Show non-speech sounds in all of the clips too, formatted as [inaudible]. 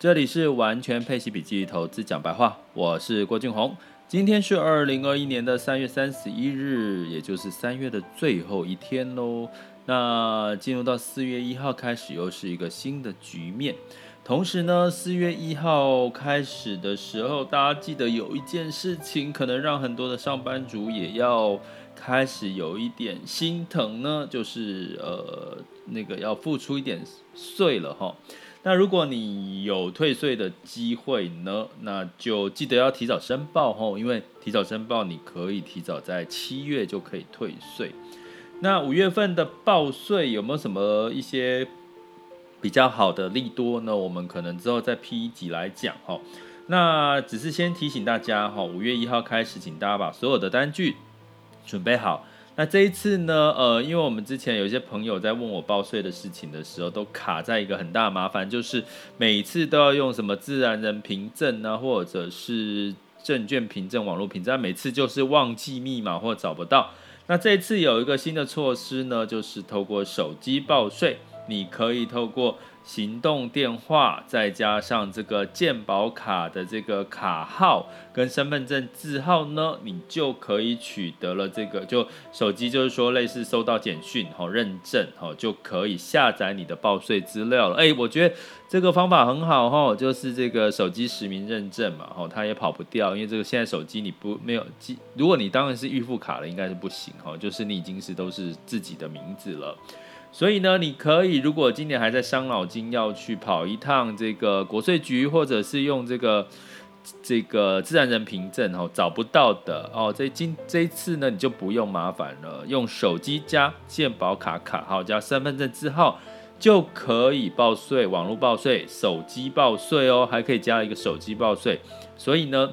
这里是完全配息笔记投资讲白话，我是郭俊宏。今天是二零二一年的三月三十一日，也就是三月的最后一天喽。那进入到四月一号开始，又是一个新的局面。同时呢，四月一号开始的时候，大家记得有一件事情，可能让很多的上班族也要开始有一点心疼呢，就是呃，那个要付出一点税了哈。那如果你有退税的机会呢，那就记得要提早申报吼，因为提早申报，你可以提早在七月就可以退税。那五月份的报税有没有什么一些比较好的利多呢？我们可能之后再 P 一集来讲吼。那只是先提醒大家哈，五月一号开始，请大家把所有的单据准备好。那这一次呢，呃，因为我们之前有一些朋友在问我报税的事情的时候，都卡在一个很大的麻烦，就是每次都要用什么自然人凭证啊，或者是证券凭证、网络凭证，每次就是忘记密码或找不到。那这一次有一个新的措施呢，就是透过手机报税，你可以透过。行动电话再加上这个健保卡的这个卡号跟身份证字号呢，你就可以取得了这个，就手机就是说类似收到简讯哈认证哈，就可以下载你的报税资料了。哎，我觉得这个方法很好哈，就是这个手机实名认证嘛哈，它也跑不掉，因为这个现在手机你不没有记，如果你当然是预付卡了，应该是不行哈，就是你已经是都是自己的名字了。所以呢，你可以如果今年还在伤脑筋要去跑一趟这个国税局，或者是用这个这个自然人凭证哦，找不到的哦，这今这一次呢，你就不用麻烦了，用手机加健保卡卡号加身份证字号就可以报税，网络报税、手机报税哦，还可以加一个手机报税，所以呢，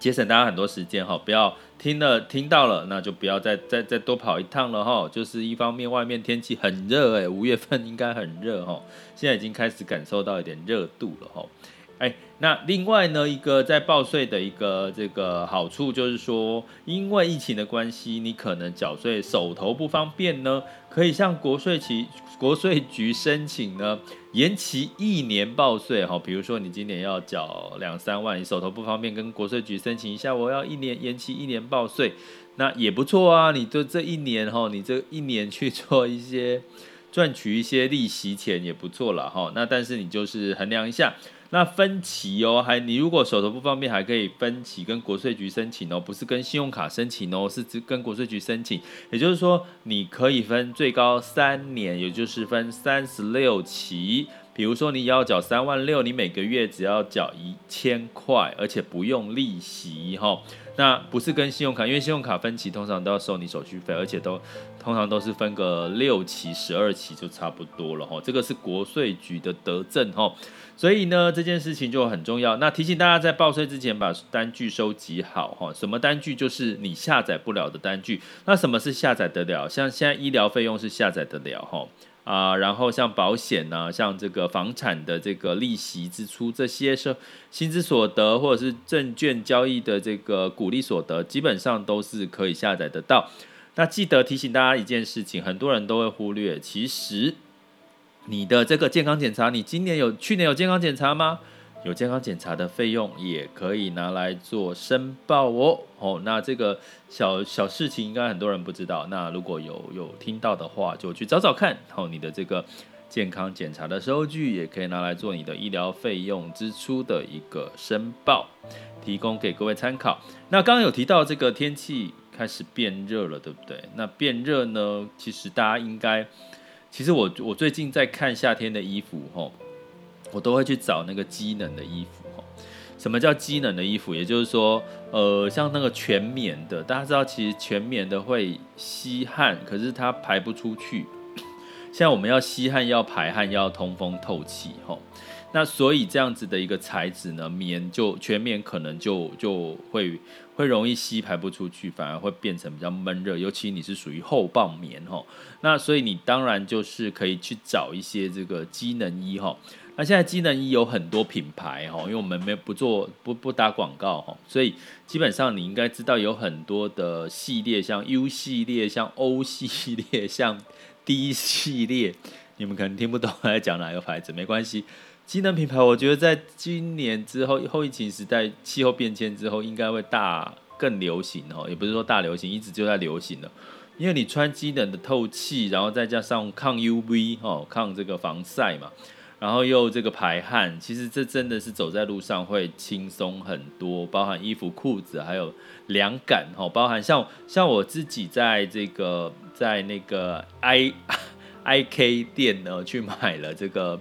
节省大家很多时间哈，不要。听了听到了，那就不要再再再多跑一趟了哈。就是一方面，外面天气很热哎，五月份应该很热哈。现在已经开始感受到一点热度了哈。哎，那另外呢，一个在报税的一个这个好处就是说，因为疫情的关系，你可能缴税手头不方便呢，可以向国税局国税局申请呢。延期一年报税哈，比如说你今年要缴两三万，你手头不方便，跟国税局申请一下，我要一年延期一年报税，那也不错啊。你就这一年哈，你这一年去做一些赚取一些利息钱也不错了哈。那但是你就是衡量一下。那分期哦，还你如果手头不方便，还可以分期跟国税局申请哦，不是跟信用卡申请哦，是只跟国税局申请。也就是说，你可以分最高三年，也就是分三十六期。比如说你要缴三万六，你每个月只要缴一千块，而且不用利息哈。那不是跟信用卡，因为信用卡分期通常都要收你手续费，而且都通常都是分个六期、十二期就差不多了哈。这个是国税局的德政哈。所以呢，这件事情就很重要。那提醒大家，在报税之前把单据收集好哈。什么单据？就是你下载不了的单据。那什么是下载得了？像现在医疗费用是下载得了哈啊。然后像保险呐、啊，像这个房产的这个利息支出，这些是薪资所得或者是证券交易的这个股利所得，基本上都是可以下载得到。那记得提醒大家一件事情，很多人都会忽略，其实。你的这个健康检查，你今年有去年有健康检查吗？有健康检查的费用也可以拿来做申报哦。哦，那这个小小事情应该很多人不知道。那如果有有听到的话，就去找找看。哦，你的这个健康检查的收据也可以拿来做你的医疗费用支出的一个申报，提供给各位参考。那刚刚有提到这个天气开始变热了，对不对？那变热呢，其实大家应该。其实我我最近在看夏天的衣服吼，我都会去找那个机能的衣服。什么叫机能的衣服？也就是说，呃，像那个全棉的，大家知道，其实全棉的会吸汗，可是它排不出去。[coughs] 像我们要吸汗、要排汗、要通风透气吼。那所以这样子的一个材质呢，棉就全棉可能就就会会容易吸排不出去，反而会变成比较闷热，尤其你是属于厚棒棉哈。那所以你当然就是可以去找一些这个机能衣哈。那现在机能衣有很多品牌哈，因为我们没不做不不打广告哈，所以基本上你应该知道有很多的系列，像 U 系列、像 O 系列、[laughs] 像 D 系列，你们可能听不懂我在讲哪个牌子，没关系。机能品牌，我觉得在今年之后后疫情时代，气候变迁之后，应该会大更流行哦，也不是说大流行，一直就在流行了。因为你穿机能的透气，然后再加上抗 UV 哦，抗这个防晒嘛，然后又这个排汗，其实这真的是走在路上会轻松很多，包含衣服、裤子，还有凉感哦，包含像像我自己在这个在那个 I [laughs] I K 店呢去买了这个。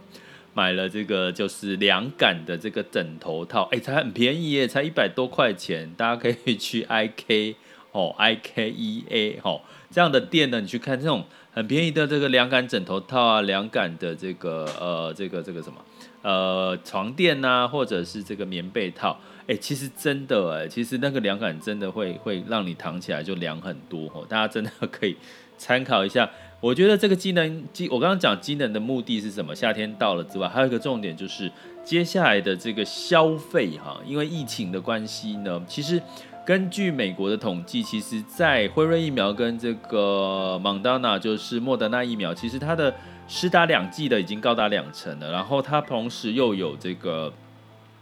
买了这个就是凉感的这个枕头套，哎，才很便宜耶，才一百多块钱。大家可以去 IK 哦，IKEA 哦这样的店呢，你去看这种很便宜的这个凉感枕头套啊，凉感的这个呃这个这个什么呃床垫呐、或者是这个棉被套，哎，其实真的哎，其实那个凉感真的会会让你躺起来就凉很多哦，大家真的可以参考一下。我觉得这个机能机，我刚刚讲机能的目的是什么？夏天到了之外，还有一个重点就是接下来的这个消费哈，因为疫情的关系呢，其实根据美国的统计，其实在辉瑞疫苗跟这个莫德纳，就是莫德纳疫苗，其实它的施打两剂的已经高达两成了，然后它同时又有这个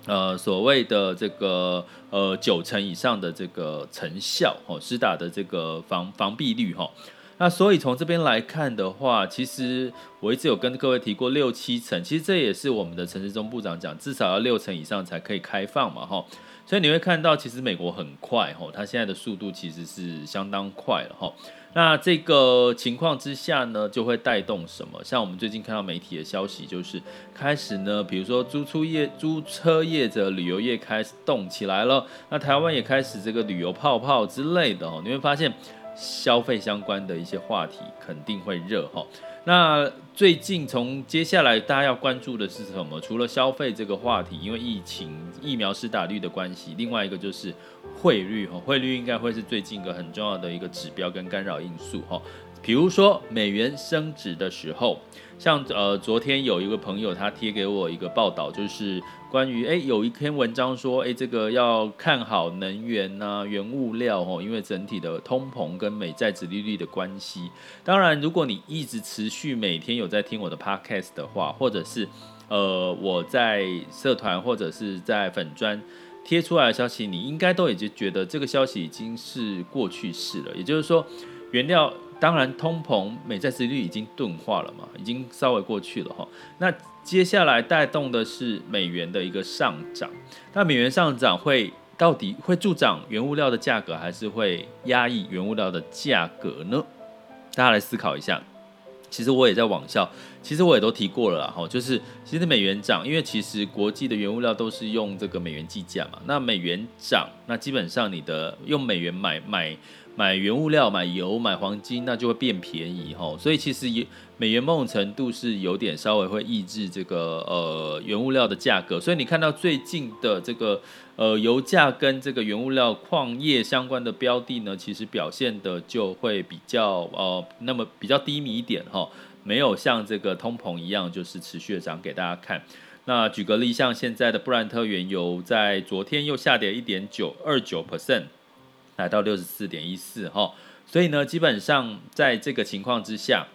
呃所谓的这个呃九成以上的这个成效哦，施打的这个防防避率哈。那所以从这边来看的话，其实我一直有跟各位提过六七成，其实这也是我们的陈时中部长讲，至少要六成以上才可以开放嘛，哈。所以你会看到，其实美国很快，哈，它现在的速度其实是相当快了，哈。那这个情况之下呢，就会带动什么？像我们最近看到媒体的消息，就是开始呢，比如说租出业、租车业者、旅游业开始动起来了，那台湾也开始这个旅游泡泡之类的，哦，你会发现。消费相关的一些话题肯定会热哈。那最近从接下来大家要关注的是什么？除了消费这个话题，因为疫情疫苗施打率的关系，另外一个就是汇率哈。汇率应该会是最近一个很重要的一个指标跟干扰因素哈。比如说美元升值的时候，像呃昨天有一个朋友他贴给我一个报道，就是关于诶有一篇文章说诶这个要看好能源呐、原物料哦，因为整体的通膨跟美债殖利率的关系。当然，如果你一直持续每天有在听我的 podcast 的话，或者是呃我在社团或者是在粉专贴出来的消息，你应该都已经觉得这个消息已经是过去式了。也就是说，原料。当然，通膨、美债殖率已经钝化了嘛，已经稍微过去了哈。那接下来带动的是美元的一个上涨。那美元上涨会到底会助长原物料的价格，还是会压抑原物料的价格呢？大家来思考一下。其实我也在网校，其实我也都提过了啦哈，就是其实美元涨，因为其实国际的原物料都是用这个美元计价嘛。那美元涨，那基本上你的用美元买买。买原物料、买油、买黄金，那就会变便宜哈。所以其实美元某种程度是有点稍微会抑制这个呃原物料的价格。所以你看到最近的这个呃油价跟这个原物料矿业相关的标的呢，其实表现的就会比较呃那么比较低迷一点哈，没有像这个通膨一样就是持续的涨给大家看。那举个例，像现在的布兰特原油在昨天又下跌一点九二九 percent。来到六十四点一四哈，所以呢，基本上在这个情况之下，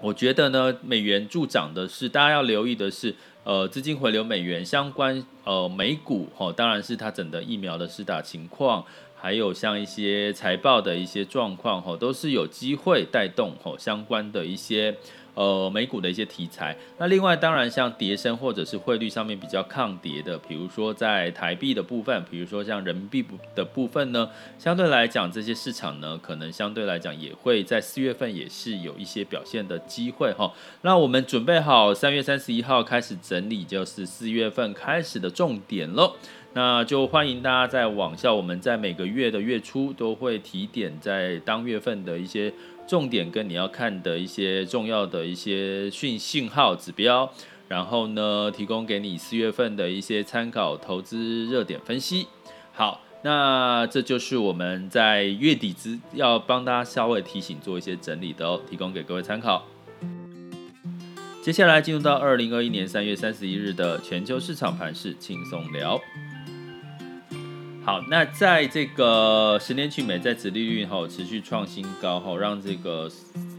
我觉得呢，美元助涨的是大家要留意的是，呃，资金回流美元相关，呃，美股哈，当然是它整个疫苗的施打情况，还有像一些财报的一些状况哈，都是有机会带动哈相关的一些。呃，美股的一些题材，那另外当然像跌升或者是汇率上面比较抗跌的，比如说在台币的部分，比如说像人民币的部分呢，相对来讲这些市场呢，可能相对来讲也会在四月份也是有一些表现的机会哈。那我们准备好三月三十一号开始整理，就是四月份开始的重点喽。那就欢迎大家在网校，我们在每个月的月初都会提点在当月份的一些。重点跟你要看的一些重要的一些讯信号指标，然后呢，提供给你四月份的一些参考投资热点分析。好，那这就是我们在月底之要帮大家稍微提醒做一些整理的哦，提供给各位参考。接下来进入到二零二一年三月三十一日的全球市场盘势轻松聊。好，那在这个十年期美债殖利率哈持续创新高哈，让这个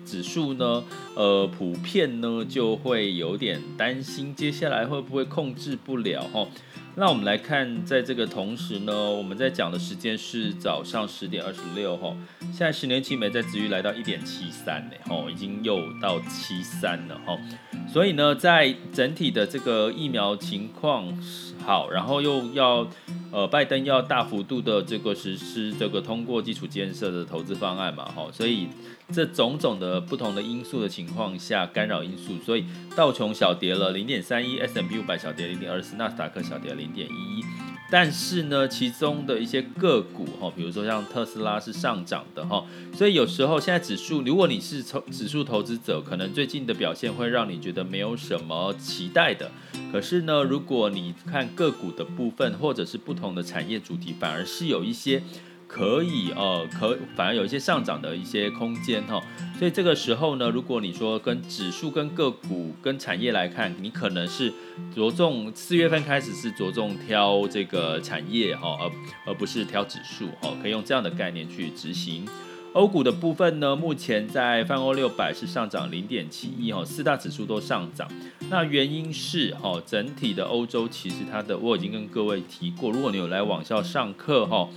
指数呢，呃，普遍呢就会有点担心，接下来会不会控制不了哈？那我们来看，在这个同时呢，我们在讲的时间是早上十点二十六哈，现在十年期美债殖率来到一点七三呢，吼，已经又到七三了哈，所以呢，在整体的这个疫苗情况好，然后又要。呃，拜登要大幅度的这个实施这个通过基础建设的投资方案嘛，哈，所以这种种的不同的因素的情况下，干扰因素，所以道琼小跌了零点三一，S&P 五百小跌零点二四，纳斯达克小跌零点一一。但是呢，其中的一些个股哈，比如说像特斯拉是上涨的哈，所以有时候现在指数，如果你是投指数投资者，可能最近的表现会让你觉得没有什么期待的。可是呢，如果你看个股的部分，或者是不同的产业主题，反而是有一些。可以呃，可反而有一些上涨的一些空间哈，所以这个时候呢，如果你说跟指数、跟个股、跟产业来看，你可能是着重四月份开始是着重挑这个产业哈，而而不是挑指数哈，可以用这样的概念去执行。欧股的部分呢，目前在泛欧六百是上涨零点七一哈，四大指数都上涨。那原因是哈，整体的欧洲其实它的我已经跟各位提过，如果你有来网校上课哈。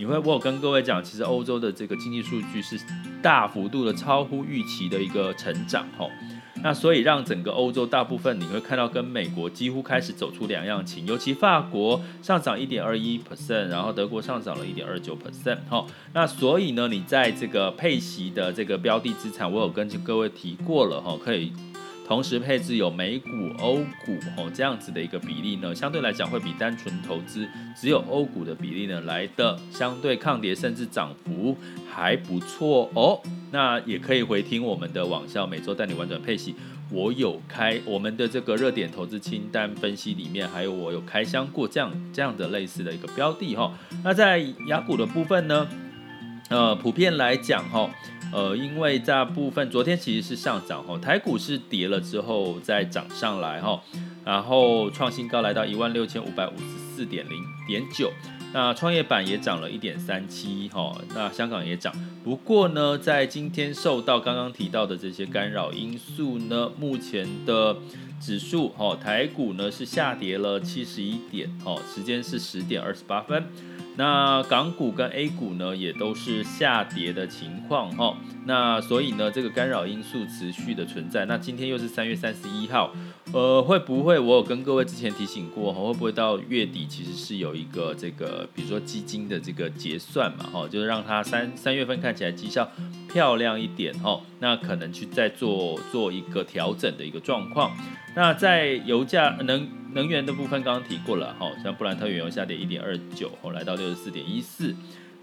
你会，我有跟各位讲，其实欧洲的这个经济数据是大幅度的超乎预期的一个成长，吼，那所以让整个欧洲大部分你会看到跟美国几乎开始走出两样情，尤其法国上涨一点二一 percent，然后德国上涨了一点二九 percent，吼，那所以呢，你在这个配息的这个标的资产，我有跟各位提过了，吼，可以。同时配置有美股、欧股哦，这样子的一个比例呢，相对来讲会比单纯投资只有欧股的比例呢来的相对抗跌，甚至涨幅还不错哦。那也可以回听我们的网校每周带你玩转配息，我有开我们的这个热点投资清单分析里面，还有我有开箱过这样这样的类似的一个标的哈。那在雅股的部分呢，呃，普遍来讲哈。呃，因为大部分昨天其实是上涨哈，台股是跌了之后再涨上来哈，然后创新高来到一万六千五百五十四点零点九，那创业板也涨了一点三七哈，那香港也涨，不过呢，在今天受到刚刚提到的这些干扰因素呢，目前的指数哈，台股呢是下跌了七十一点哦，时间是十点二十八分。那港股跟 A 股呢，也都是下跌的情况哈。那所以呢，这个干扰因素持续的存在。那今天又是三月三十一号，呃，会不会我有跟各位之前提醒过哈？会不会到月底其实是有一个这个，比如说基金的这个结算嘛哈，就是让它三三月份看起来绩效漂亮一点哈。那可能去再做做一个调整的一个状况。那在油价能能源的部分，刚刚提过了，哈，像布兰特原油下跌一点二九，后来到六十四点一四。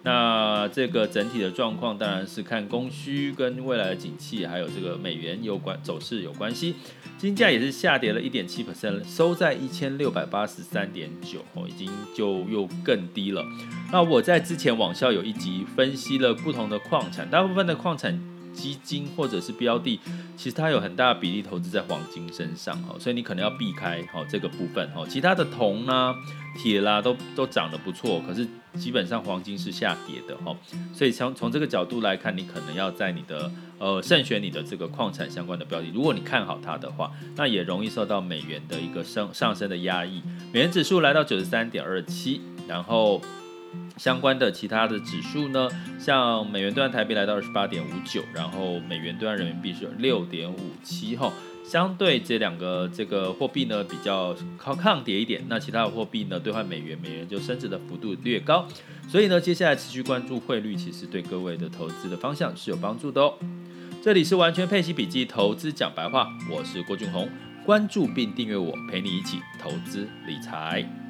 那这个整体的状况当然是看供需跟未来的景气，还有这个美元有关走势有关系。金价也是下跌了一点七 percent，收在一千六百八十三点九，哦，已经就又更低了。那我在之前网校有一集分析了不同的矿产，大部分的矿产。基金或者是标的，其实它有很大比例投资在黄金身上哦，所以你可能要避开哦这个部分哦。其他的铜啦、铁啦都都涨得不错，可是基本上黄金是下跌的哈。所以从从这个角度来看，你可能要在你的呃慎选你的这个矿产相关的标的。如果你看好它的话，那也容易受到美元的一个升上升的压抑。美元指数来到九十三点二七，然后。相关的其他的指数呢，像美元兑换台币来到二十八点五九，然后美元兑换人民币是六点五七哈，相对这两个这个货币呢比较靠抗跌一点，那其他的货币呢兑换美元，美元就升值的幅度略高，所以呢接下来持续关注汇率，其实对各位的投资的方向是有帮助的哦。这里是完全配息笔记投资讲白话，我是郭俊宏，关注并订阅我，陪你一起投资理财。